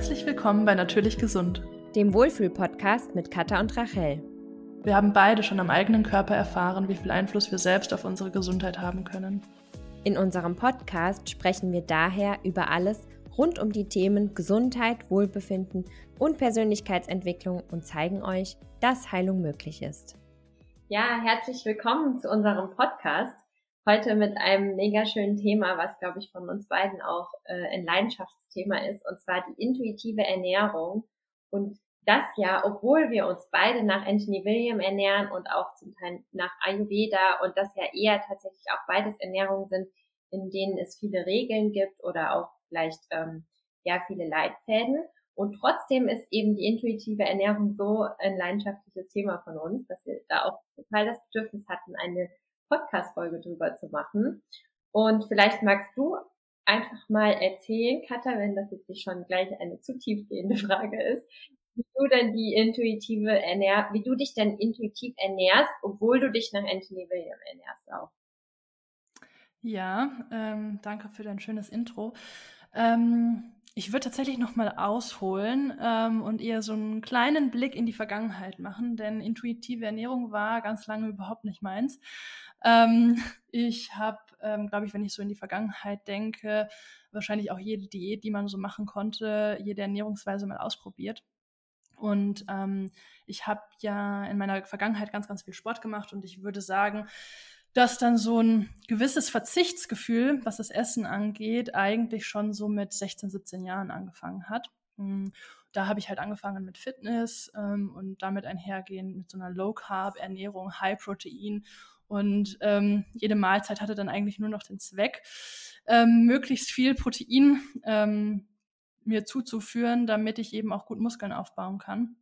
Herzlich willkommen bei Natürlich Gesund, dem Wohlfühl-Podcast mit Katha und Rachel. Wir haben beide schon am eigenen Körper erfahren, wie viel Einfluss wir selbst auf unsere Gesundheit haben können. In unserem Podcast sprechen wir daher über alles rund um die Themen Gesundheit, Wohlbefinden und Persönlichkeitsentwicklung und zeigen euch, dass Heilung möglich ist. Ja, herzlich willkommen zu unserem Podcast. Heute mit einem mega schönen Thema, was, glaube ich, von uns beiden auch äh, ein Leidenschaftsthema ist, und zwar die intuitive Ernährung. Und das ja, obwohl wir uns beide nach Anthony William ernähren und auch zum Teil nach Ayurveda und das ja eher tatsächlich auch beides Ernährungen sind, in denen es viele Regeln gibt oder auch vielleicht ähm, ja viele Leitfäden. Und trotzdem ist eben die intuitive Ernährung so ein leidenschaftliches Thema von uns, dass wir da auch total das Bedürfnis hatten, eine Podcast-Folge drüber zu machen. Und vielleicht magst du einfach mal erzählen, Katha, wenn das jetzt nicht schon gleich eine zu tiefgehende Frage ist, wie du denn die intuitive Ernähr wie du dich denn intuitiv ernährst, obwohl du dich nach Anthony William ernährst auch. Ja, ähm, danke für dein schönes Intro. Ähm, ich würde tatsächlich noch mal ausholen ähm, und eher so einen kleinen Blick in die Vergangenheit machen, denn intuitive Ernährung war ganz lange überhaupt nicht meins. Ähm, ich habe, ähm, glaube ich, wenn ich so in die Vergangenheit denke, wahrscheinlich auch jede Diät, die man so machen konnte, jede Ernährungsweise mal ausprobiert. Und ähm, ich habe ja in meiner Vergangenheit ganz, ganz viel Sport gemacht und ich würde sagen, dass dann so ein gewisses Verzichtsgefühl, was das Essen angeht, eigentlich schon so mit 16, 17 Jahren angefangen hat. Hm, da habe ich halt angefangen mit Fitness ähm, und damit einhergehend mit so einer Low-Carb-Ernährung, High-Protein. Und ähm, jede Mahlzeit hatte dann eigentlich nur noch den Zweck, ähm, möglichst viel Protein ähm, mir zuzuführen, damit ich eben auch gut Muskeln aufbauen kann.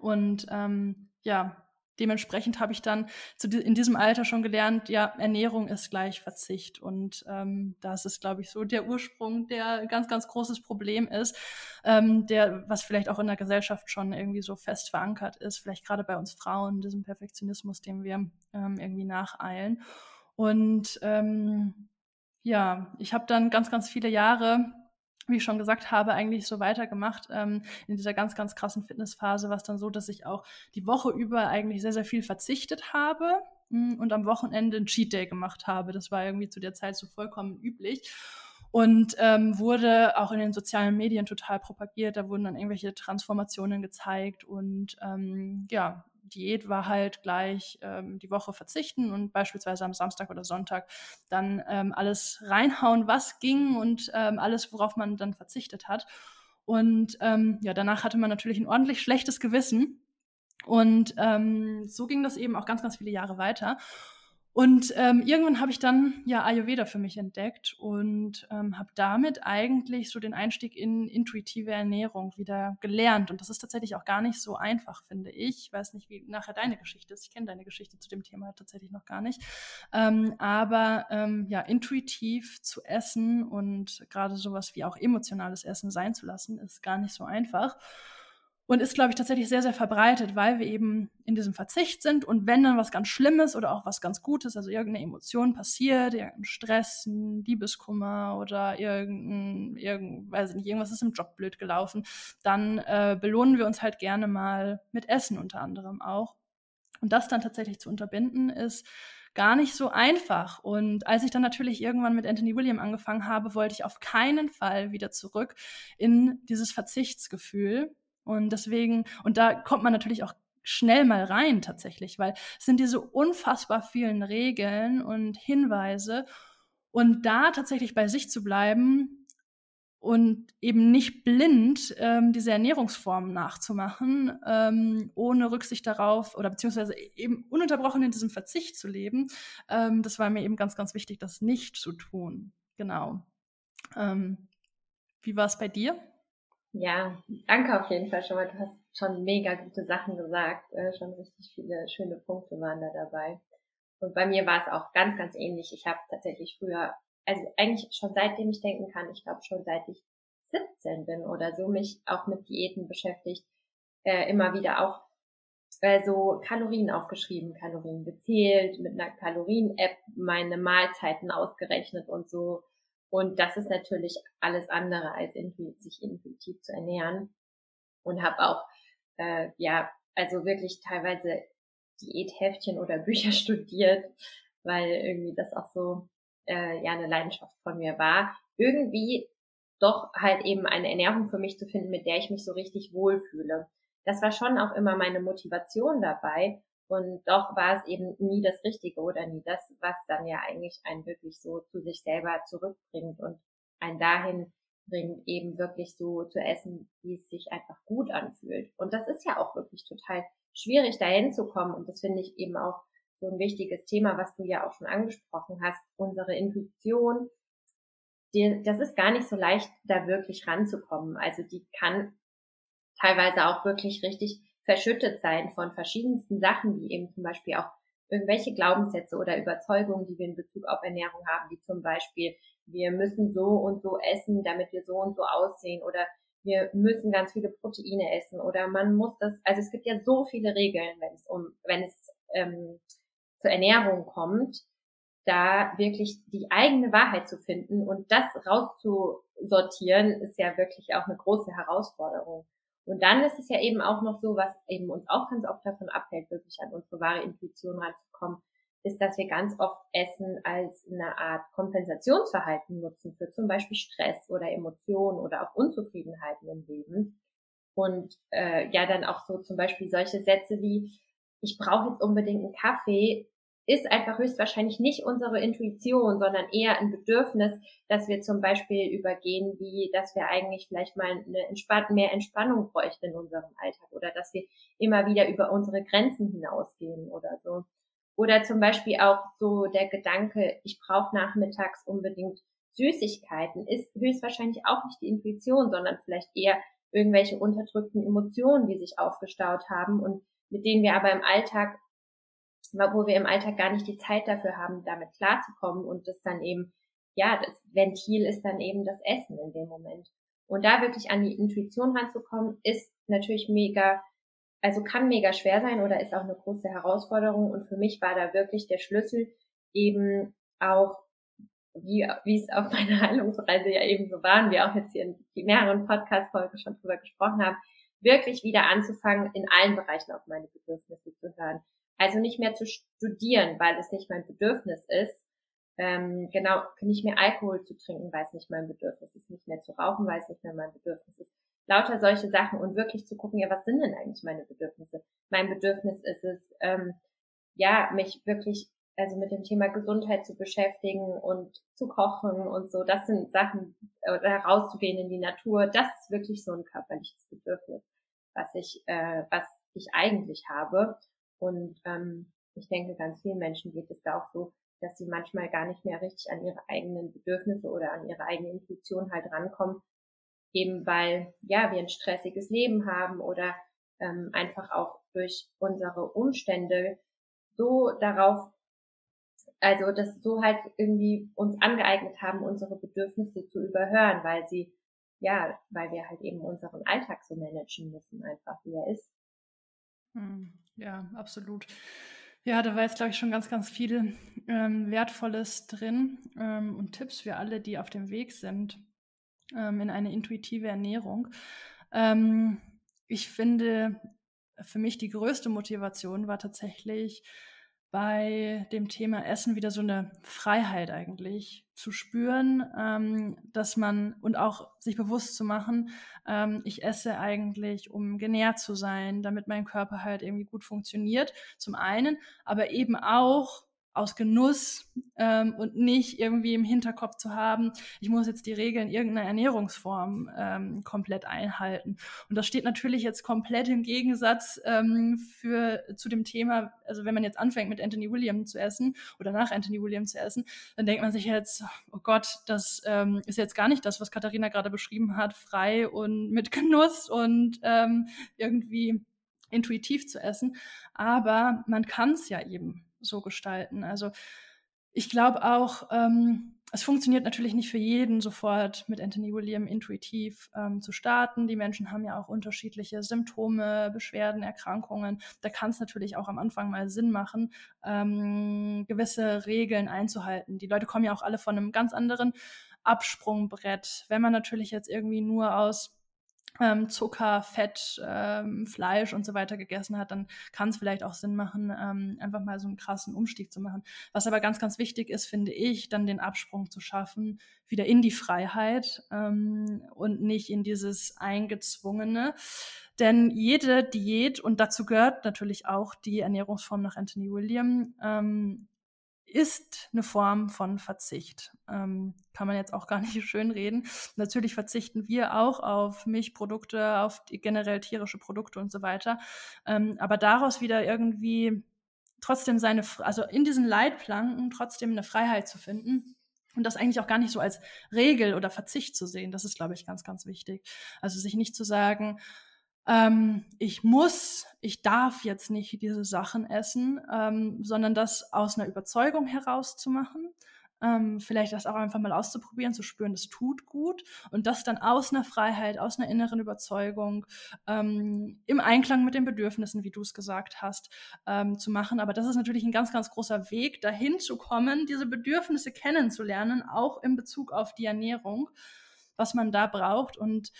Und ähm, ja, dementsprechend habe ich dann zu, in diesem Alter schon gelernt, ja, Ernährung ist gleich Verzicht. Und ähm, das ist, glaube ich, so der Ursprung, der ganz, ganz großes Problem ist, ähm, der, was vielleicht auch in der Gesellschaft schon irgendwie so fest verankert ist, vielleicht gerade bei uns Frauen, diesem Perfektionismus, dem wir ähm, irgendwie nacheilen. Und ähm, ja, ich habe dann ganz, ganz viele Jahre wie ich schon gesagt habe, eigentlich so weitergemacht ähm, in dieser ganz, ganz krassen Fitnessphase, war es dann so, dass ich auch die Woche über eigentlich sehr, sehr viel verzichtet habe mh, hm, und am Wochenende einen Cheat Day gemacht habe. Das war irgendwie zu der Zeit so vollkommen üblich und ähm, wurde auch in den sozialen Medien total propagiert. Da wurden dann irgendwelche Transformationen gezeigt und ähm, ja, Diät war halt gleich ähm, die Woche verzichten und beispielsweise am Samstag oder Sonntag dann ähm, alles reinhauen, was ging und ähm, alles, worauf man dann verzichtet hat. Und ähm, ja, danach hatte man natürlich ein ordentlich schlechtes Gewissen. Und ähm, so ging das eben auch ganz, ganz viele Jahre weiter. Und ähm, irgendwann habe ich dann ja Ayurveda für mich entdeckt und ähm, habe damit eigentlich so den Einstieg in intuitive Ernährung wieder gelernt. Und das ist tatsächlich auch gar nicht so einfach, finde ich. Ich weiß nicht, wie nachher deine Geschichte ist. Ich kenne deine Geschichte zu dem Thema tatsächlich noch gar nicht. Ähm, aber ähm, ja, intuitiv zu essen und gerade sowas wie auch emotionales Essen sein zu lassen, ist gar nicht so einfach und ist, glaube ich, tatsächlich sehr, sehr verbreitet, weil wir eben in diesem Verzicht sind und wenn dann was ganz Schlimmes oder auch was ganz Gutes, also irgendeine Emotion passiert, irgendein Stress, ein Liebeskummer oder irgendein, irgend, weiß ich nicht, irgendwas ist im Job blöd gelaufen, dann äh, belohnen wir uns halt gerne mal mit Essen unter anderem auch. Und das dann tatsächlich zu unterbinden, ist gar nicht so einfach. Und als ich dann natürlich irgendwann mit Anthony William angefangen habe, wollte ich auf keinen Fall wieder zurück in dieses Verzichtsgefühl und deswegen, und da kommt man natürlich auch schnell mal rein tatsächlich, weil es sind diese unfassbar vielen Regeln und Hinweise. Und da tatsächlich bei sich zu bleiben und eben nicht blind ähm, diese Ernährungsformen nachzumachen, ähm, ohne Rücksicht darauf oder beziehungsweise eben ununterbrochen in diesem Verzicht zu leben, ähm, das war mir eben ganz, ganz wichtig, das nicht zu tun. Genau. Ähm, wie war es bei dir? Ja, danke auf jeden Fall schon mal. Du hast schon mega gute Sachen gesagt. Äh, schon richtig viele schöne Punkte waren da dabei. Und bei mir war es auch ganz, ganz ähnlich. Ich habe tatsächlich früher, also eigentlich schon seitdem ich denken kann, ich glaube schon seit ich 17 bin oder so, mich auch mit Diäten beschäftigt, äh, immer wieder auch äh, so Kalorien aufgeschrieben, Kalorien gezählt, mit einer Kalorien-App meine Mahlzeiten ausgerechnet und so Und das ist natürlich alles andere als sich intuitiv zu ernähren. Und habe auch, äh, ja, also wirklich teilweise Diätheftchen oder Bücher studiert, weil irgendwie das auch so äh, ja eine Leidenschaft von mir war. Irgendwie doch halt eben eine Ernährung für mich zu finden, mit der ich mich so richtig wohlfühle. Das war schon auch immer meine Motivation dabei. Und doch war es eben nie das Richtige oder nie das, was dann ja eigentlich einen wirklich so zu sich selber zurückbringt und einen dahin bringt, eben wirklich so zu essen, wie es sich einfach gut anfühlt. Und das ist ja auch wirklich total schwierig, dahin zu kommen. Und das finde ich eben auch so ein wichtiges Thema, was du ja auch schon angesprochen hast. Unsere Intuition, die, das ist gar nicht so leicht, da wirklich ranzukommen. Also die kann teilweise auch wirklich richtig verschüttet sein von verschiedensten Sachen, wie eben zum Beispiel auch irgendwelche Glaubenssätze oder Überzeugungen, die wir in Bezug auf Ernährung haben, wie zum Beispiel, wir müssen so und so essen, damit wir so und so aussehen oder wir müssen ganz viele Proteine essen oder man muss das, also es gibt ja so viele Regeln, wenn es um, wenn es ähm, zur Ernährung kommt, da wirklich die eigene Wahrheit zu finden und das rauszusortieren, ist ja wirklich auch eine große Herausforderung. Und dann ist es ja eben auch noch so, was eben uns auch ganz oft davon abhält, wirklich an unsere wahre Intuition ranzukommen, ist, dass wir ganz oft Essen als eine Art Kompensationsverhalten nutzen für zum Beispiel Stress oder Emotionen oder auch Unzufriedenheiten im Leben. Und äh, ja, dann auch so zum Beispiel solche Sätze wie, ich brauche jetzt unbedingt einen Kaffee, ist einfach höchstwahrscheinlich nicht unsere Intuition, sondern eher ein Bedürfnis, dass wir zum Beispiel übergehen, wie dass wir eigentlich vielleicht mal eine Entspann mehr Entspannung bräuchten in unserem Alltag oder dass wir immer wieder über unsere Grenzen hinausgehen oder so. Oder zum Beispiel auch so der Gedanke, ich brauche nachmittags unbedingt Süßigkeiten, ist höchstwahrscheinlich auch nicht die Intuition, sondern vielleicht eher irgendwelche unterdrückten Emotionen, die sich aufgestaut haben und mit denen wir aber im Alltag wo wir im Alltag gar nicht die Zeit dafür haben, damit klarzukommen und das dann eben, ja, das Ventil ist dann eben das Essen in dem Moment. Und da wirklich an die Intuition ranzukommen, ist natürlich mega, also kann mega schwer sein oder ist auch eine große Herausforderung. Und für mich war da wirklich der Schlüssel eben auch, wie, wie es auf meiner Heilungsreise ja eben so waren, wir auch jetzt hier in mehreren Podcast-Folgen schon drüber gesprochen haben, wirklich wieder anzufangen, in allen Bereichen auf meine Bedürfnisse zu hören. Also nicht mehr zu studieren, weil es nicht mein Bedürfnis ist. Ähm, genau, nicht mehr Alkohol zu trinken, weil es nicht mein Bedürfnis ist. Nicht mehr zu rauchen, weil es nicht mehr mein Bedürfnis ist. Lauter solche Sachen und wirklich zu gucken, ja, was sind denn eigentlich meine Bedürfnisse? Mein Bedürfnis ist es, ähm, ja, mich wirklich also mit dem Thema Gesundheit zu beschäftigen und zu kochen und so. Das sind Sachen, oder rauszugehen in die Natur. Das ist wirklich so ein körperliches Bedürfnis, was ich, äh, was ich eigentlich habe. Und ähm, ich denke, ganz vielen Menschen geht es da auch so, dass sie manchmal gar nicht mehr richtig an ihre eigenen Bedürfnisse oder an ihre eigene Intuition halt rankommen, eben weil ja wir ein stressiges Leben haben oder ähm, einfach auch durch unsere Umstände so darauf, also das so halt irgendwie uns angeeignet haben, unsere Bedürfnisse zu überhören, weil sie ja, weil wir halt eben unseren Alltag so managen müssen, einfach wie er ist. Hm. Ja, absolut. Ja, da war jetzt, glaube ich, schon ganz, ganz viel ähm, Wertvolles drin ähm, und Tipps für alle, die auf dem Weg sind ähm, in eine intuitive Ernährung. Ähm, ich finde, für mich die größte Motivation war tatsächlich, bei dem Thema Essen wieder so eine Freiheit eigentlich zu spüren, ähm, dass man und auch sich bewusst zu machen, ähm, ich esse eigentlich, um genährt zu sein, damit mein Körper halt irgendwie gut funktioniert, zum einen, aber eben auch, aus Genuss ähm, und nicht irgendwie im Hinterkopf zu haben, ich muss jetzt die Regeln irgendeiner Ernährungsform ähm, komplett einhalten. Und das steht natürlich jetzt komplett im Gegensatz ähm, für, zu dem Thema, also wenn man jetzt anfängt mit Anthony William zu essen oder nach Anthony William zu essen, dann denkt man sich jetzt, oh Gott, das ähm, ist jetzt gar nicht das, was Katharina gerade beschrieben hat, frei und mit Genuss und ähm, irgendwie intuitiv zu essen. Aber man kann es ja eben so gestalten. Also ich glaube auch, ähm, es funktioniert natürlich nicht für jeden sofort mit Anthony William intuitiv ähm, zu starten. Die Menschen haben ja auch unterschiedliche Symptome, Beschwerden, Erkrankungen. Da kann es natürlich auch am Anfang mal Sinn machen, ähm, gewisse Regeln einzuhalten. Die Leute kommen ja auch alle von einem ganz anderen Absprungbrett. Wenn man natürlich jetzt irgendwie nur aus ähm, Zucker, Fett, ähm, Fleisch und so weiter gegessen hat, dann kann es vielleicht auch Sinn machen, ähm, einfach mal so einen krassen Umstieg zu machen. Was aber ganz, ganz wichtig ist, finde ich, dann den Absprung zu schaffen, wieder in die Freiheit ähm, und nicht in dieses Eingezwungene. Denn jede Diät, und dazu gehört natürlich auch die Ernährungsform nach Anthony William, ähm, ist eine Form von Verzicht. Ähm, kann man jetzt auch gar nicht schön reden. Natürlich verzichten wir auch auf Milchprodukte, auf generell tierische Produkte und so weiter. Ähm, aber daraus wieder irgendwie trotzdem seine, also in diesen Leitplanken trotzdem eine Freiheit zu finden. Und das eigentlich auch gar nicht so als Regel oder Verzicht zu sehen. Das ist, glaube ich, ganz, ganz wichtig. Also sich nicht zu sagen, ähm, ich muss, ich darf jetzt nicht diese Sachen essen, ähm, sondern das aus einer Überzeugung herauszumachen. Ähm, vielleicht das auch einfach mal auszuprobieren, zu spüren, das tut gut und das dann aus einer Freiheit, aus einer inneren Überzeugung, ähm, im Einklang mit den Bedürfnissen, wie du es gesagt hast, ähm, zu machen. Aber das ist natürlich ein ganz, ganz großer Weg, dahin zu kommen, diese Bedürfnisse kennenzulernen, auch in Bezug auf die Ernährung, was man da braucht und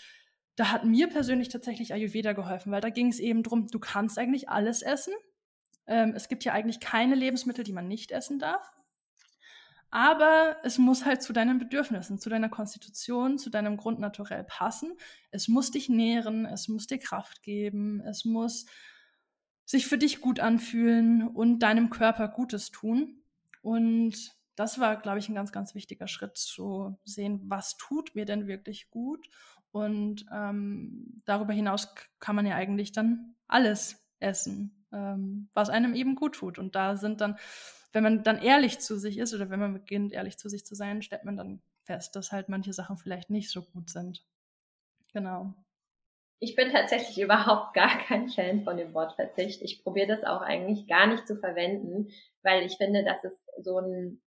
da hat mir persönlich tatsächlich Ayurveda geholfen, weil da ging es eben drum, du kannst eigentlich alles essen. Ähm, es gibt ja eigentlich keine Lebensmittel, die man nicht essen darf. Aber es muss halt zu deinen Bedürfnissen, zu deiner Konstitution, zu deinem Grundnaturell passen. Es muss dich nähren, es muss dir Kraft geben, es muss sich für dich gut anfühlen und deinem Körper Gutes tun. Und das war, glaube ich, ein ganz, ganz wichtiger Schritt zu sehen, was tut mir denn wirklich gut und ähm, darüber hinaus kann man ja eigentlich dann alles essen, ähm, was einem eben gut tut. Und da sind dann, wenn man dann ehrlich zu sich ist oder wenn man beginnt, ehrlich zu sich zu sein, stellt man dann fest, dass halt manche Sachen vielleicht nicht so gut sind. Genau. Ich bin tatsächlich überhaupt gar kein Fan von dem Wort Verzicht. Ich probiere das auch eigentlich gar nicht zu verwenden, weil ich finde, das ist so ein,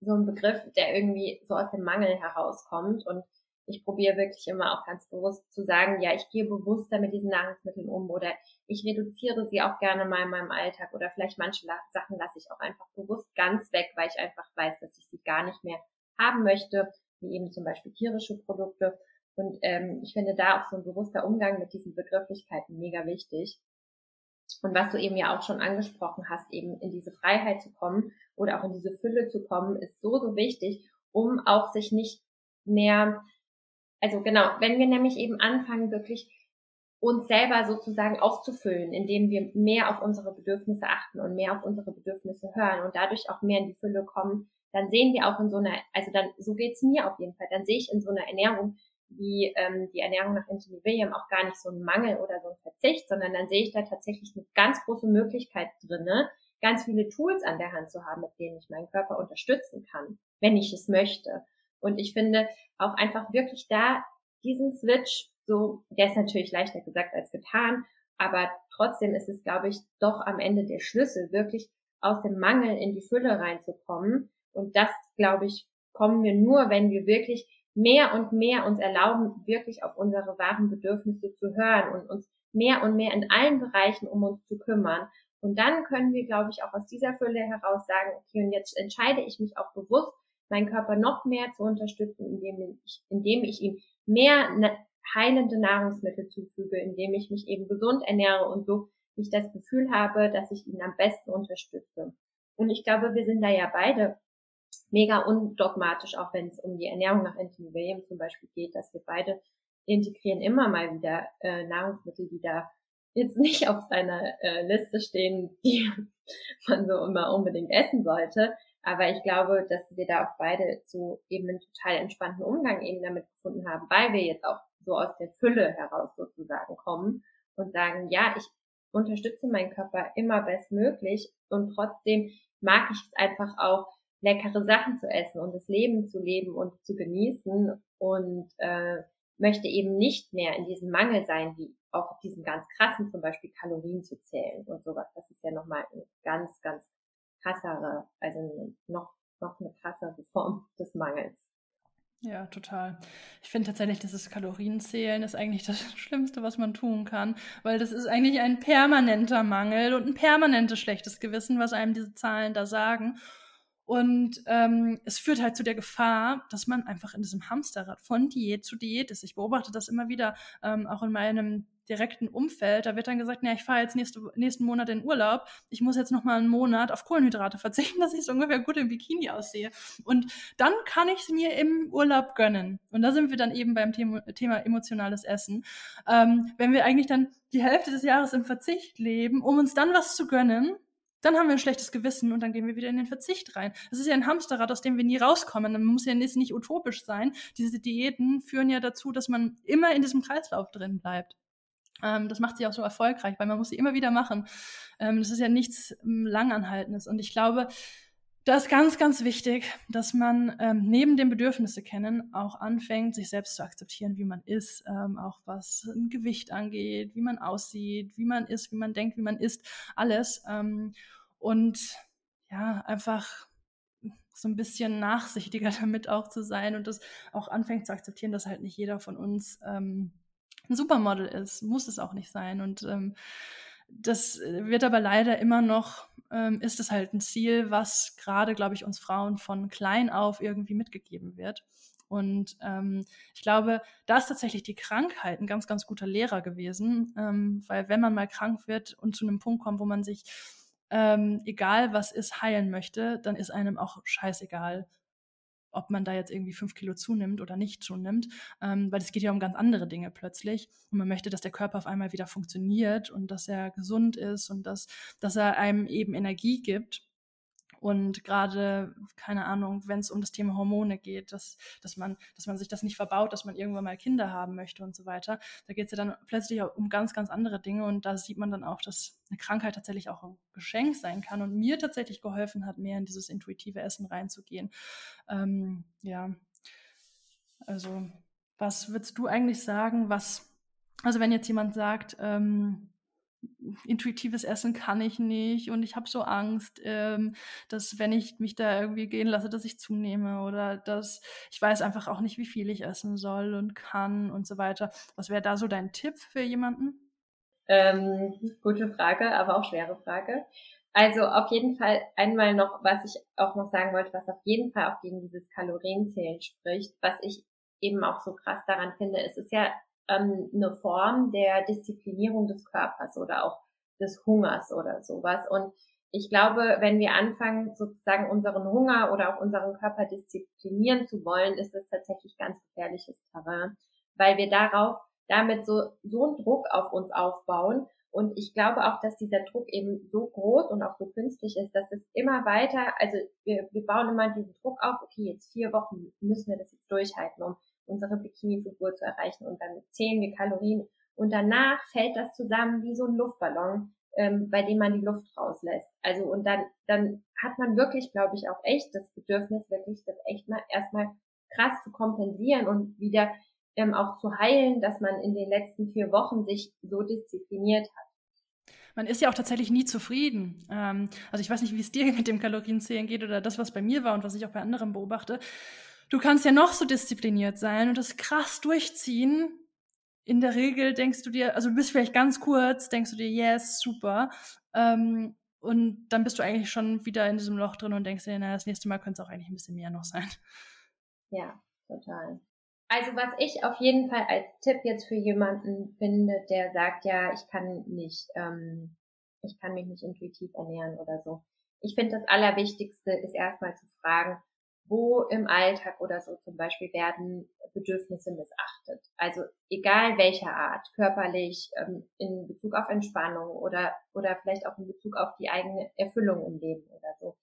so ein Begriff, der irgendwie so aus dem Mangel herauskommt und ich probiere wirklich immer auch ganz bewusst zu sagen, ja, ich gehe bewusster mit diesen Nahrungsmitteln um oder ich reduziere sie auch gerne mal in meinem Alltag oder vielleicht manche Sachen lasse ich auch einfach bewusst ganz weg, weil ich einfach weiß, dass ich sie gar nicht mehr haben möchte, wie eben zum Beispiel tierische Produkte. Und ähm, ich finde da auch so ein bewusster Umgang mit diesen Begrifflichkeiten mega wichtig. Und was du eben ja auch schon angesprochen hast, eben in diese Freiheit zu kommen oder auch in diese Fülle zu kommen, ist so, so wichtig, um auch sich nicht mehr also genau, wenn wir nämlich eben anfangen, wirklich uns selber sozusagen aufzufüllen, indem wir mehr auf unsere Bedürfnisse achten und mehr auf unsere Bedürfnisse hören und dadurch auch mehr in die Fülle kommen, dann sehen wir auch in so einer, also dann, so geht's mir auf jeden Fall, dann sehe ich in so einer Ernährung wie ähm, die Ernährung nach Anthony William auch gar nicht so einen Mangel oder so einen Verzicht, sondern dann sehe ich da tatsächlich eine ganz große Möglichkeit drinne, ganz viele Tools an der Hand zu haben, mit denen ich meinen Körper unterstützen kann, wenn ich es möchte. Und ich finde auch einfach wirklich da diesen Switch, so, der ist natürlich leichter gesagt als getan, aber trotzdem ist es, glaube ich, doch am Ende der Schlüssel, wirklich aus dem Mangel in die Fülle reinzukommen. Und das, glaube ich, kommen wir nur, wenn wir wirklich mehr und mehr uns erlauben, wirklich auf unsere wahren Bedürfnisse zu hören und uns mehr und mehr in allen Bereichen um uns zu kümmern. Und dann können wir, glaube ich, auch aus dieser Fülle heraus sagen, okay, und jetzt entscheide ich mich auch bewusst meinen Körper noch mehr zu unterstützen, indem ich, indem ich ihm mehr heilende Nahrungsmittel zufüge, indem ich mich eben gesund ernähre und so ich das Gefühl habe, dass ich ihn am besten unterstütze. Und ich glaube, wir sind da ja beide mega undogmatisch, auch wenn es um die Ernährung nach Anthony William zum Beispiel geht, dass wir beide integrieren immer mal wieder äh, Nahrungsmittel, die da jetzt nicht auf seiner äh, Liste stehen, die man so immer unbedingt essen sollte, aber ich glaube, dass wir da auch beide so eben einen total entspannten Umgang eben damit gefunden haben, weil wir jetzt auch so aus der Fülle heraus sozusagen kommen und sagen, ja, ich unterstütze meinen Körper immer bestmöglich und trotzdem mag ich es einfach auch, leckere Sachen zu essen und das Leben zu leben und zu genießen und äh, möchte eben nicht mehr in diesem Mangel sein, wie auch diesen ganz krassen zum Beispiel Kalorien zu zählen und sowas. Das ist ja nochmal ein ganz, ganz krassere, also noch, noch eine krassere Form des Mangels. Ja, total. Ich finde tatsächlich, dieses Kalorienzählen ist eigentlich das Schlimmste, was man tun kann, weil das ist eigentlich ein permanenter Mangel und ein permanentes schlechtes Gewissen, was einem diese Zahlen da sagen. Und ähm, es führt halt zu der Gefahr, dass man einfach in diesem Hamsterrad von Diät zu Diät ist. Ich beobachte das immer wieder, ähm, auch in meinem direkten Umfeld. Da wird dann gesagt, ja, ich fahre jetzt nächste, nächsten Monat in Urlaub. Ich muss jetzt noch mal einen Monat auf Kohlenhydrate verzichten, dass ich so ungefähr gut im Bikini aussehe. Und dann kann ich es mir im Urlaub gönnen. Und da sind wir dann eben beim Thema, Thema emotionales Essen. Ähm, wenn wir eigentlich dann die Hälfte des Jahres im Verzicht leben, um uns dann was zu gönnen, dann haben wir ein schlechtes Gewissen und dann gehen wir wieder in den Verzicht rein. Das ist ja ein Hamsterrad, aus dem wir nie rauskommen. Man muss ja nicht utopisch sein. Diese Diäten führen ja dazu, dass man immer in diesem Kreislauf drin bleibt. Ähm, das macht sie auch so erfolgreich, weil man muss sie immer wieder machen. Ähm, das ist ja nichts ähm, Langanhaltendes. Und ich glaube, das ist ganz, ganz wichtig, dass man ähm, neben dem Bedürfnisse kennen auch anfängt, sich selbst zu akzeptieren, wie man ist, ähm, auch was ein Gewicht angeht, wie man aussieht, wie man ist, wie man denkt, wie man ist, alles. Ähm, und ja, einfach so ein bisschen nachsichtiger damit auch zu sein und das auch anfängt zu akzeptieren, dass halt nicht jeder von uns ähm, ein Supermodel ist. Muss es auch nicht sein. Und ähm, das wird aber leider immer noch, ähm, ist es halt ein Ziel, was gerade, glaube ich, uns Frauen von klein auf irgendwie mitgegeben wird. Und ähm, ich glaube, da ist tatsächlich die Krankheit ein ganz, ganz guter Lehrer gewesen, ähm, weil wenn man mal krank wird und zu einem Punkt kommt, wo man sich, ähm, egal was ist, heilen möchte, dann ist einem auch scheißegal, ob man da jetzt irgendwie fünf Kilo zunimmt oder nicht zunimmt, ähm, weil es geht ja um ganz andere Dinge plötzlich. Und man möchte, dass der Körper auf einmal wieder funktioniert und dass er gesund ist und dass, dass er einem eben Energie gibt. Und gerade, keine Ahnung, wenn es um das Thema Hormone geht, dass, dass, man, dass man sich das nicht verbaut, dass man irgendwann mal Kinder haben möchte und so weiter, da geht es ja dann plötzlich auch um ganz, ganz andere Dinge. Und da sieht man dann auch, dass eine Krankheit tatsächlich auch ein Geschenk sein kann und mir tatsächlich geholfen hat, mehr in dieses intuitive Essen reinzugehen. Ähm, ja, also was würdest du eigentlich sagen, was, also wenn jetzt jemand sagt, ähm, intuitives Essen kann ich nicht und ich habe so Angst, ähm, dass wenn ich mich da irgendwie gehen lasse, dass ich zunehme oder dass ich weiß einfach auch nicht, wie viel ich essen soll und kann und so weiter. Was wäre da so dein Tipp für jemanden? Ähm, gute Frage, aber auch schwere Frage. Also auf jeden Fall einmal noch, was ich auch noch sagen wollte, was auf jeden Fall auch gegen dieses Kalorienzählen spricht, was ich eben auch so krass daran finde, es ist ja ähm, eine Form der Disziplinierung des Körpers oder auch des Hungers oder sowas. Und ich glaube, wenn wir anfangen, sozusagen unseren Hunger oder auch unseren Körper disziplinieren zu wollen, ist das tatsächlich ganz gefährliches Terrain, weil wir darauf damit so, so einen Druck auf uns aufbauen. Und ich glaube auch, dass dieser Druck eben so groß und auch so künstlich ist, dass es immer weiter, also wir, wir bauen immer diesen Druck auf, okay, jetzt vier Wochen müssen wir das jetzt durchhalten, um unsere Bikini-Figur zu erreichen und dann zählen wir Kalorien und danach fällt das zusammen wie so ein Luftballon, ähm, bei dem man die Luft rauslässt. Also und dann, dann hat man wirklich, glaube ich, auch echt das Bedürfnis, wirklich das echt mal erstmal krass zu kompensieren und wieder ähm, auch zu heilen, dass man in den letzten vier Wochen sich so diszipliniert hat man ist ja auch tatsächlich nie zufrieden. Ähm, also ich weiß nicht, wie es dir mit dem Kalorienzählen geht oder das, was bei mir war und was ich auch bei anderen beobachte du kannst ja noch so diszipliniert sein und das krass durchziehen. In der Regel denkst du dir, also du bist vielleicht ganz kurz, denkst du dir, yes, super. Ähm, und dann bist du eigentlich schon wieder in diesem Loch drin und denkst dir, naja, das nächste Mal könnte es auch eigentlich ein bisschen mehr noch sein. Ja, total. Also was ich auf jeden Fall als Tipp jetzt für jemanden finde, der sagt, ja, ich kann nicht, ähm, ich kann mich nicht intuitiv ernähren oder so. Ich finde, das Allerwichtigste ist erstmal zu fragen, wo im Alltag oder so zum Beispiel werden Bedürfnisse missachtet. Also egal welcher Art, körperlich, ähm, in Bezug auf Entspannung oder, oder vielleicht auch in Bezug auf die eigene Erfüllung im Leben oder so.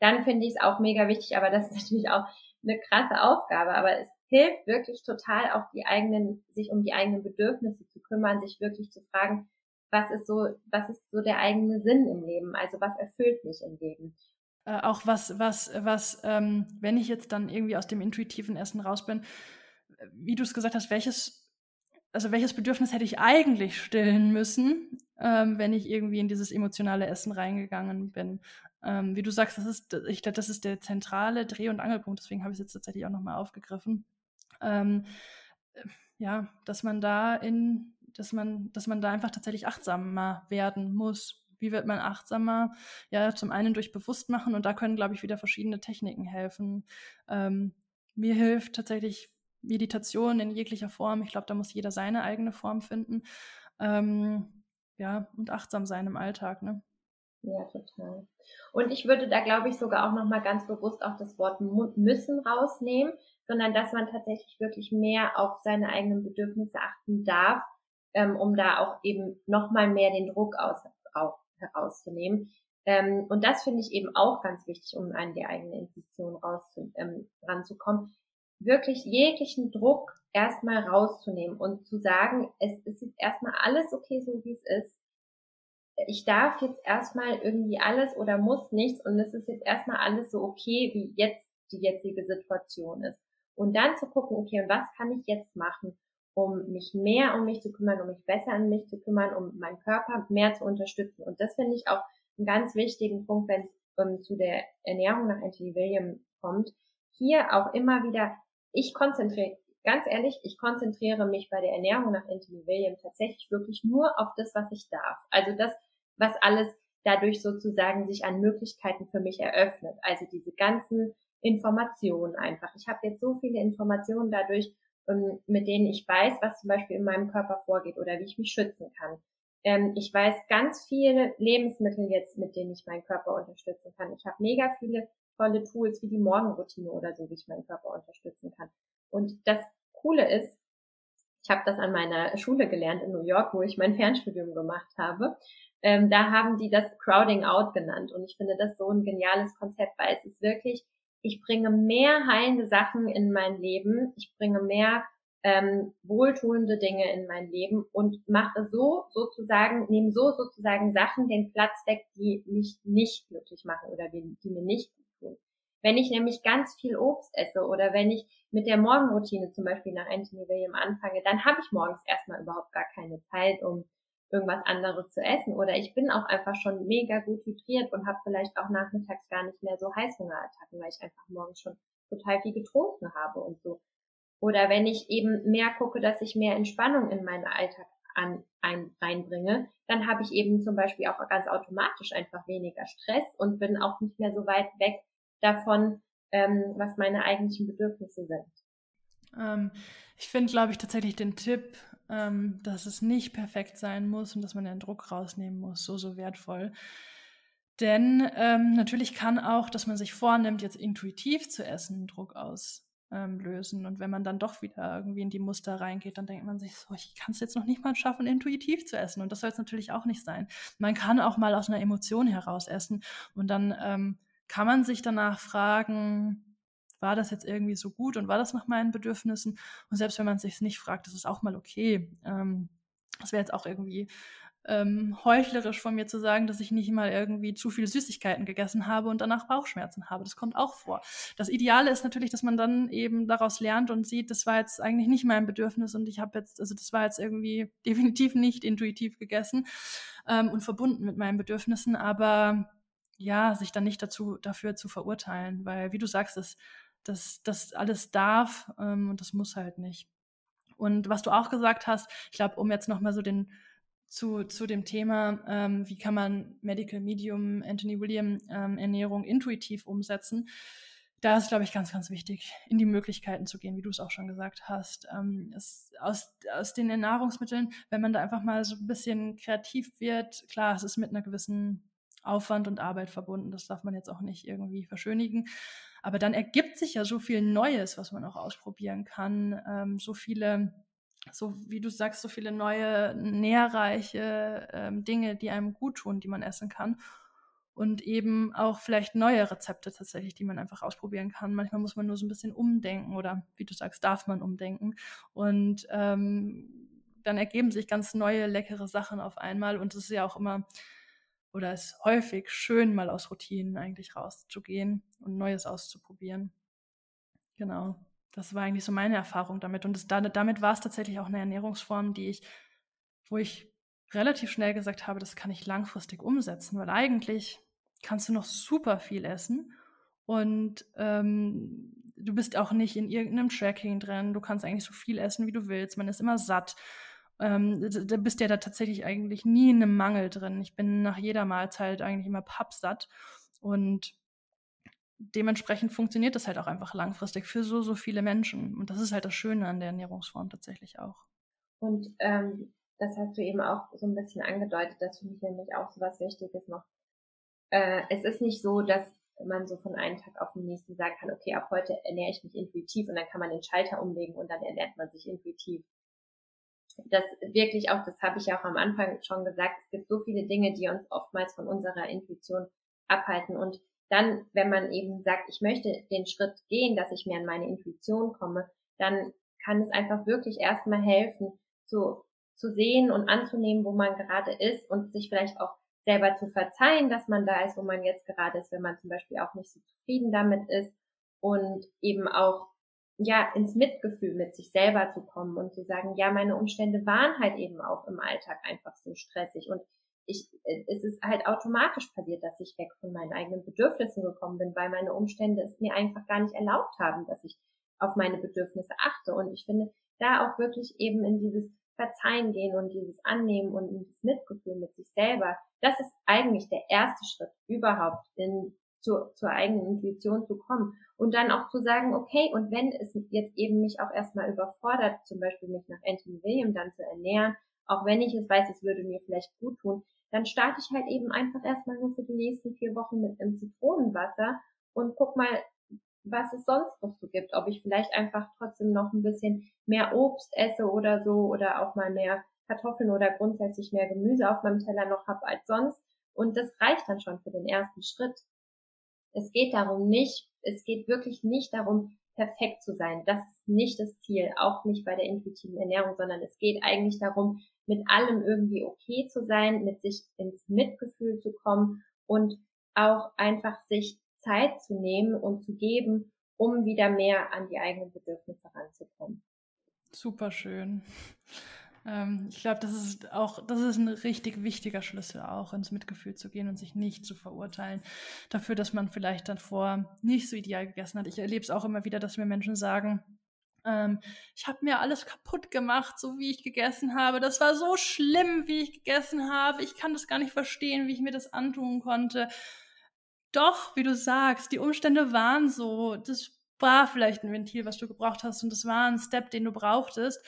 Dann finde ich es auch mega wichtig, aber das ist natürlich auch eine krasse Aufgabe, aber es hilft wirklich total auch die eigenen, sich um die eigenen Bedürfnisse zu kümmern, sich wirklich zu fragen, was ist so, was ist so der eigene Sinn im Leben? Also was erfüllt mich im Leben? Äh, auch was, was, was, ähm, wenn ich jetzt dann irgendwie aus dem intuitiven Essen raus bin, wie du es gesagt hast, welches also welches Bedürfnis hätte ich eigentlich stillen müssen, ähm, wenn ich irgendwie in dieses emotionale Essen reingegangen bin. Ähm, wie du sagst, das ist, ich glaube, das ist der zentrale Dreh- und Angelpunkt, deswegen habe ich es jetzt tatsächlich auch nochmal aufgegriffen. Ähm, ja, dass man da in, dass man, dass man da einfach tatsächlich achtsamer werden muss. Wie wird man achtsamer? Ja, zum einen durch Bewusstmachen und da können, glaube ich, wieder verschiedene Techniken helfen. Ähm, mir hilft tatsächlich Meditation in jeglicher Form. Ich glaube, da muss jeder seine eigene Form finden. Ähm, ja, und achtsam sein im Alltag, ne? Ja, total. Und ich würde da, glaube ich, sogar auch nochmal ganz bewusst auch das Wort müssen rausnehmen, sondern dass man tatsächlich wirklich mehr auf seine eigenen Bedürfnisse achten darf, ähm, um da auch eben nochmal mehr den Druck aus, auf, herauszunehmen. Ähm, und das finde ich eben auch ganz wichtig, um an die eigene Intuition raus, ähm, ranzukommen. Wirklich jeglichen Druck erstmal rauszunehmen und zu sagen, es ist jetzt erstmal alles okay, so wie es ist ich darf jetzt erstmal irgendwie alles oder muss nichts und es ist jetzt erstmal alles so okay, wie jetzt die jetzige Situation ist. Und dann zu gucken, okay, und was kann ich jetzt machen, um mich mehr um mich zu kümmern, um mich besser an mich zu kümmern, um meinen Körper mehr zu unterstützen. Und das finde ich auch einen ganz wichtigen Punkt, wenn es um, zu der Ernährung nach Anthony William kommt. Hier auch immer wieder, ich konzentriere, ganz ehrlich, ich konzentriere mich bei der Ernährung nach Anthony William tatsächlich wirklich nur auf das, was ich darf. Also das, was alles dadurch sozusagen sich an Möglichkeiten für mich eröffnet. Also diese ganzen Informationen einfach. Ich habe jetzt so viele Informationen dadurch, ähm, mit denen ich weiß, was zum Beispiel in meinem Körper vorgeht oder wie ich mich schützen kann. Ähm, ich weiß ganz viele Lebensmittel jetzt, mit denen ich meinen Körper unterstützen kann. Ich habe mega viele tolle Tools wie die Morgenroutine oder so, wie ich meinen Körper unterstützen kann. Und das Coole ist, ich habe das an meiner Schule gelernt in New York, wo ich mein Fernstudium gemacht habe. Ähm, da haben die das Crowding Out genannt. Und ich finde das so ein geniales Konzept, weil es ist wirklich, ich bringe mehr heilende Sachen in mein Leben, ich bringe mehr ähm, wohltuende Dinge in mein Leben und mache so sozusagen, nehme so sozusagen Sachen den Platz weg, die mich nicht glücklich machen oder die, die mir nicht gut tun. Wenn ich nämlich ganz viel Obst esse oder wenn ich mit der Morgenroutine zum Beispiel nach Anthony William anfange, dann habe ich morgens erstmal überhaupt gar keine Zeit, um irgendwas anderes zu essen. Oder ich bin auch einfach schon mega gut hydriert und habe vielleicht auch nachmittags gar nicht mehr so Heißhungerattacken, weil ich einfach morgens schon total viel getrunken habe und so. Oder wenn ich eben mehr gucke, dass ich mehr Entspannung in meinen Alltag an, ein, reinbringe, dann habe ich eben zum Beispiel auch ganz automatisch einfach weniger Stress und bin auch nicht mehr so weit weg davon, ähm, was meine eigentlichen Bedürfnisse sind. Ähm, ich finde, glaube ich, tatsächlich den Tipp, ähm, dass es nicht perfekt sein muss und dass man den Druck rausnehmen muss, so, so wertvoll. Denn ähm, natürlich kann auch, dass man sich vornimmt, jetzt intuitiv zu essen, Druck auslösen. Ähm, und wenn man dann doch wieder irgendwie in die Muster reingeht, dann denkt man sich so, ich kann es jetzt noch nicht mal schaffen, intuitiv zu essen. Und das soll es natürlich auch nicht sein. Man kann auch mal aus einer Emotion heraus essen. Und dann ähm, kann man sich danach fragen, war das jetzt irgendwie so gut und war das nach meinen Bedürfnissen? Und selbst wenn man sich nicht fragt, das ist auch mal okay. Ähm, das wäre jetzt auch irgendwie ähm, heuchlerisch von mir zu sagen, dass ich nicht mal irgendwie zu viele Süßigkeiten gegessen habe und danach Bauchschmerzen habe. Das kommt auch vor. Das Ideale ist natürlich, dass man dann eben daraus lernt und sieht, das war jetzt eigentlich nicht mein Bedürfnis und ich habe jetzt, also das war jetzt irgendwie definitiv nicht intuitiv gegessen ähm, und verbunden mit meinen Bedürfnissen, aber ja, sich dann nicht dazu dafür zu verurteilen, weil wie du sagst, es das, das alles darf ähm, und das muss halt nicht. Und was du auch gesagt hast, ich glaube, um jetzt nochmal so den zu, zu dem Thema, ähm, wie kann man Medical Medium, Anthony William ähm, Ernährung intuitiv umsetzen, da ist, glaube ich, ganz, ganz wichtig, in die Möglichkeiten zu gehen, wie du es auch schon gesagt hast. Ähm, es, aus, aus den Nahrungsmitteln, wenn man da einfach mal so ein bisschen kreativ wird, klar, es ist mit einer gewissen Aufwand und Arbeit verbunden, das darf man jetzt auch nicht irgendwie verschönigen. Aber dann ergibt sich ja so viel Neues, was man auch ausprobieren kann. Ähm, so viele, so wie du sagst, so viele neue, nährreiche ähm, Dinge, die einem gut tun, die man essen kann. Und eben auch vielleicht neue Rezepte tatsächlich, die man einfach ausprobieren kann. Manchmal muss man nur so ein bisschen umdenken oder wie du sagst, darf man umdenken. Und ähm, dann ergeben sich ganz neue, leckere Sachen auf einmal. Und es ist ja auch immer oder ist häufig schön, mal aus Routinen eigentlich rauszugehen und Neues auszuprobieren. Genau. das war eigentlich so meine Erfahrung damit. Und das, damit war es tatsächlich auch eine Ernährungsform, die ich, wo ich relativ schnell gesagt habe, das kann ich langfristig umsetzen, weil eigentlich kannst du noch super viel essen und ähm, du bist auch nicht in irgendeinem Tracking drin. Du kannst eigentlich so viel essen, wie du willst. Man ist immer satt. Ähm, da bist ja da tatsächlich eigentlich nie in einem Mangel drin. Ich bin nach jeder Mahlzeit eigentlich immer pappsatt und dementsprechend funktioniert das halt auch einfach langfristig für so, so viele Menschen. Und das ist halt das Schöne an der Ernährungsform tatsächlich auch. Und ähm, das hast du eben auch so ein bisschen angedeutet, das finde ich nämlich auch so was Wichtiges noch. Äh, es ist nicht so, dass man so von einem Tag auf den nächsten sagen kann, okay, ab heute ernähre ich mich intuitiv und dann kann man den Schalter umlegen und dann ernährt man sich intuitiv. Das wirklich auch, das habe ich ja auch am Anfang schon gesagt, es gibt so viele Dinge, die uns oftmals von unserer Intuition abhalten und dann, wenn man eben sagt, ich möchte den Schritt gehen, dass ich mehr an meine Intuition komme, dann kann es einfach wirklich erstmal helfen, zu, zu sehen und anzunehmen, wo man gerade ist und sich vielleicht auch selber zu verzeihen, dass man da ist, wo man jetzt gerade ist, wenn man zum Beispiel auch nicht so zufrieden damit ist und eben auch ja ins Mitgefühl mit sich selber zu kommen und zu sagen, ja, meine Umstände waren halt eben auch im Alltag einfach so stressig und ich, es ist halt automatisch passiert, dass ich weg von meinen eigenen Bedürfnissen gekommen bin, weil meine Umstände es mir einfach gar nicht erlaubt haben, dass ich auf meine Bedürfnisse achte. Und ich finde, da auch wirklich eben in dieses Verzeihen gehen und dieses Annehmen und dieses Mitgefühl mit sich selber, das ist eigentlich der erste Schritt überhaupt in, zu, zur eigenen Intuition zu kommen. Und dann auch zu sagen, okay, und wenn es jetzt eben mich auch erstmal überfordert, zum Beispiel mich nach Anthony William dann zu ernähren, auch wenn ich es weiß, es würde mir vielleicht gut tun, dann starte ich halt eben einfach erstmal nur für die nächsten vier Wochen mit einem Zitronenwasser und guck mal, was es sonst noch so gibt. Ob ich vielleicht einfach trotzdem noch ein bisschen mehr Obst esse oder so oder auch mal mehr Kartoffeln oder grundsätzlich mehr Gemüse auf meinem Teller noch habe als sonst. Und das reicht dann schon für den ersten Schritt. Es geht darum nicht, es geht wirklich nicht darum, perfekt zu sein. Das ist nicht das Ziel, auch nicht bei der intuitiven Ernährung, sondern es geht eigentlich darum, mit allem irgendwie okay zu sein, mit sich ins Mitgefühl zu kommen und auch einfach sich Zeit zu nehmen und zu geben, um wieder mehr an die eigenen Bedürfnisse ranzukommen. Super schön. Ähm, ich glaube, das ist auch, das ist ein richtig wichtiger Schlüssel, auch ins Mitgefühl zu gehen und sich nicht zu verurteilen dafür, dass man vielleicht davor nicht so ideal gegessen hat. Ich erlebe es auch immer wieder, dass mir Menschen sagen, ähm, ich habe mir alles kaputt gemacht, so wie ich gegessen habe. Das war so schlimm, wie ich gegessen habe. Ich kann das gar nicht verstehen, wie ich mir das antun konnte. Doch, wie du sagst, die Umstände waren so. Das war vielleicht ein Ventil, was du gebraucht hast und das war ein Step, den du brauchtest,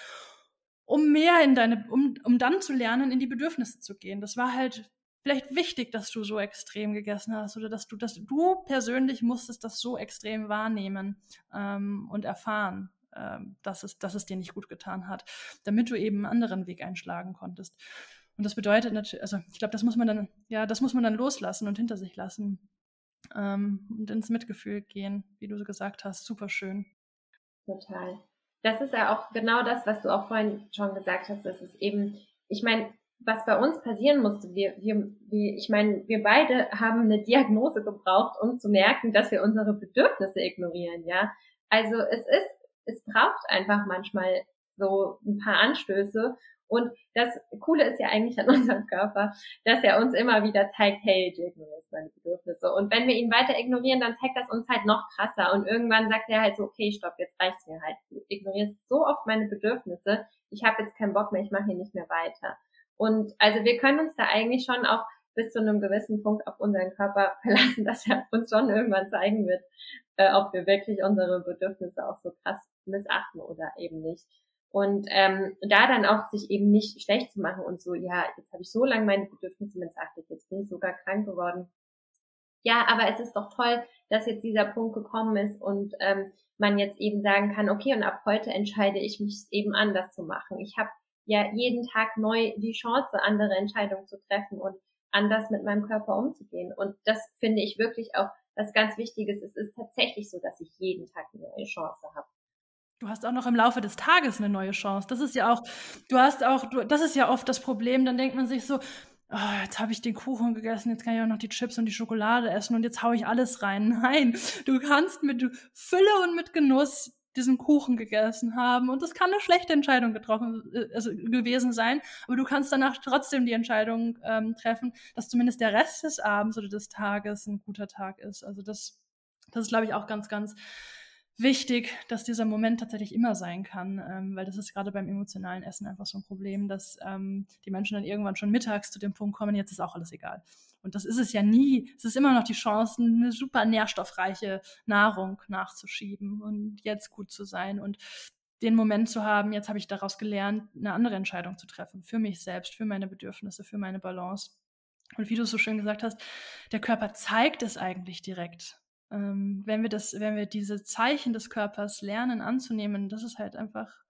um mehr in deine, um, um dann zu lernen, in die Bedürfnisse zu gehen. Das war halt vielleicht wichtig, dass du so extrem gegessen hast oder dass du, dass du persönlich musstest das so extrem wahrnehmen ähm, und erfahren. Ähm, dass, es, dass es dir nicht gut getan hat, damit du eben einen anderen Weg einschlagen konntest. Und das bedeutet natürlich, also ich glaube, das muss man dann, ja, das muss man dann loslassen und hinter sich lassen ähm, und ins Mitgefühl gehen, wie du so gesagt hast. Super schön. Total. Das ist ja auch genau das, was du auch vorhin schon gesagt hast. Das ist eben, ich meine, was bei uns passieren musste, wir, wir, wir, ich meine, wir beide haben eine Diagnose gebraucht, um zu merken, dass wir unsere Bedürfnisse ignorieren, ja. Also es ist es braucht einfach manchmal so ein paar Anstöße. Und das Coole ist ja eigentlich an unserem Körper, dass er uns immer wieder zeigt, hey, du ignorierst meine Bedürfnisse. Und wenn wir ihn weiter ignorieren, dann zeigt das uns halt noch krasser. Und irgendwann sagt er halt so, okay, stopp, jetzt reicht's mir halt. Du ignorierst so oft meine Bedürfnisse. Ich habe jetzt keinen Bock mehr, ich mache hier nicht mehr weiter. Und also wir können uns da eigentlich schon auch bis zu einem gewissen Punkt auf unseren Körper verlassen, dass er uns schon irgendwann zeigen wird, äh, ob wir wirklich unsere Bedürfnisse auch so krass missachten oder eben nicht. Und ähm, da dann auch sich eben nicht schlecht zu machen und so, ja, jetzt habe ich so lange meine Bedürfnisse missachtet, jetzt bin ich sogar krank geworden. Ja, aber es ist doch toll, dass jetzt dieser Punkt gekommen ist und ähm, man jetzt eben sagen kann, okay, und ab heute entscheide ich mich eben anders zu machen. Ich habe ja jeden Tag neu die Chance, andere Entscheidungen zu treffen und anders mit meinem Körper umzugehen. Und das finde ich wirklich auch was ganz Wichtiges. Es ist tatsächlich so, dass ich jeden Tag eine neue Chance habe. Du hast auch noch im Laufe des Tages eine neue Chance. Das ist ja auch, du hast auch, du, das ist ja oft das Problem. Dann denkt man sich so, oh, jetzt habe ich den Kuchen gegessen, jetzt kann ich auch noch die Chips und die Schokolade essen und jetzt haue ich alles rein. Nein, du kannst mit Fülle und mit Genuss diesen Kuchen gegessen haben. Und das kann eine schlechte Entscheidung getroffen, äh, also gewesen sein. Aber du kannst danach trotzdem die Entscheidung ähm, treffen, dass zumindest der Rest des Abends oder des Tages ein guter Tag ist. Also das, das ist, glaube ich, auch ganz, ganz wichtig, dass dieser Moment tatsächlich immer sein kann, ähm, weil das ist gerade beim emotionalen Essen einfach so ein Problem, dass ähm, die Menschen dann irgendwann schon mittags zu dem Punkt kommen, jetzt ist auch alles egal. Und das ist es ja nie. Es ist immer noch die Chance, eine super nährstoffreiche Nahrung nachzuschieben und jetzt gut zu sein und den Moment zu haben, jetzt habe ich daraus gelernt, eine andere Entscheidung zu treffen, für mich selbst, für meine Bedürfnisse, für meine Balance. Und wie du so schön gesagt hast, der Körper zeigt es eigentlich direkt. Ähm, wenn wir das, wenn wir diese Zeichen des Körpers lernen anzunehmen, das ist halt einfach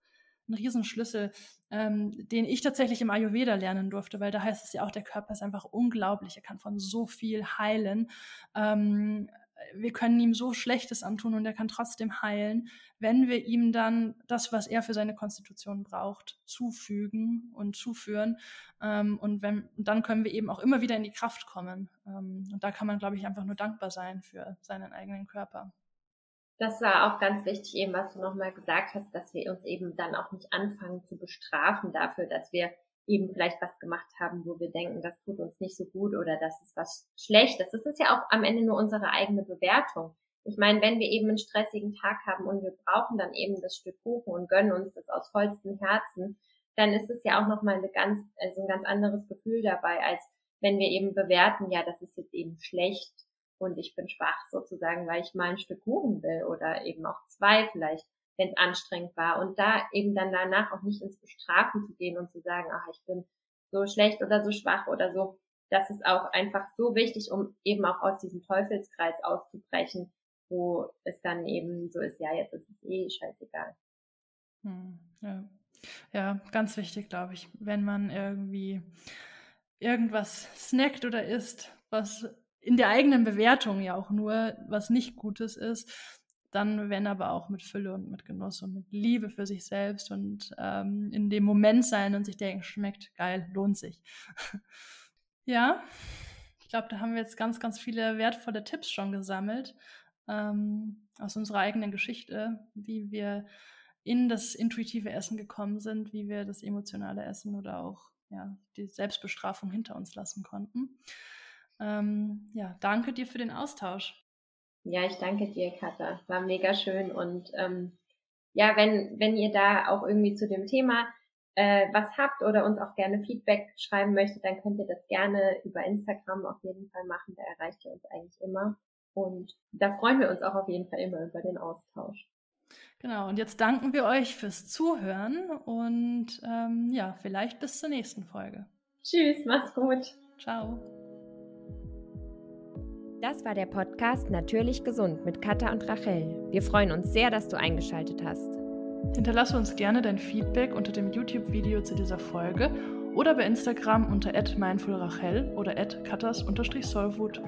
ein Riesenschlüssel, ähm, den ich tatsächlich im Ayurveda lernen durfte, weil da heißt es ja auch, der Körper ist einfach unglaublich, er kann von so viel heilen. Ähm, wir können ihm so Schlechtes antun und er kann trotzdem heilen, wenn wir ihm dann das, was er für seine Konstitution braucht, zufügen und zuführen. Ähm, und wenn, dann können wir eben auch immer wieder in die Kraft kommen. Ähm, und da kann man, glaube ich, einfach nur dankbar sein für seinen eigenen Körper das war auch ganz wichtig, eben was du nochmal gesagt hast, dass wir uns eben dann auch nicht anfangen zu bestrafen dafür, dass wir eben vielleicht was gemacht haben, wo wir denken, das tut uns nicht so gut oder das ist was Schlechtes. Das ist ja auch am Ende nur unsere eigene Bewertung. Ich meine, wenn wir eben einen stressigen Tag haben und wir brauchen dann eben das Stück Kuchen und gönnen uns das aus vollstem Herzen, dann ist es ja auch nochmal eine ganz, also ein ganz anderes Gefühl dabei, als wenn wir eben bewerten, ja, das ist jetzt eben schlecht und ich bin schwach sozusagen, weil ich mal ein Stück Kuchen will oder eben auch zwei vielleicht, wenn es anstrengend war. Und da eben dann danach auch nicht ins Bestrafen zu gehen und zu sagen, ach, ich bin so schlecht oder so schwach oder so. Das ist auch einfach so wichtig, um eben auch aus diesem Teufelskreis auszubrechen, wo es dann eben so ist, ja, jetzt ist es eh scheißegal. Hm, ja. ja, ganz wichtig, glaube ich, wenn man irgendwie irgendwas snackt oder isst, was in der eigenen Bewertung ja auch nur, was nicht Gutes ist, dann wenn aber auch mit Fülle und mit Genuss und mit Liebe für sich selbst und ähm, in dem Moment sein und sich denken, schmeckt geil, lohnt sich. ja, ich glaube, da haben wir jetzt ganz, ganz viele wertvolle Tipps schon gesammelt ähm, aus unserer eigenen Geschichte, wie wir in das intuitive Essen gekommen sind, wie wir das emotionale Essen oder auch ja, die Selbstbestrafung hinter uns lassen konnten. Ähm, ja, danke dir für den Austausch. Ja, ich danke dir, Katha. War mega schön. Und ähm, ja, wenn, wenn ihr da auch irgendwie zu dem Thema äh, was habt oder uns auch gerne Feedback schreiben möchtet, dann könnt ihr das gerne über Instagram auf jeden Fall machen. Da erreicht ihr uns eigentlich immer. Und da freuen wir uns auch auf jeden Fall immer über den Austausch. Genau, und jetzt danken wir euch fürs Zuhören und ähm, ja, vielleicht bis zur nächsten Folge. Tschüss, mach's gut. Ciao. Das war der Podcast Natürlich Gesund mit Katha und Rachel. Wir freuen uns sehr, dass du eingeschaltet hast. Hinterlasse uns gerne dein Feedback unter dem YouTube-Video zu dieser Folge oder bei Instagram unter mindfulrachel oder katas-soulfood.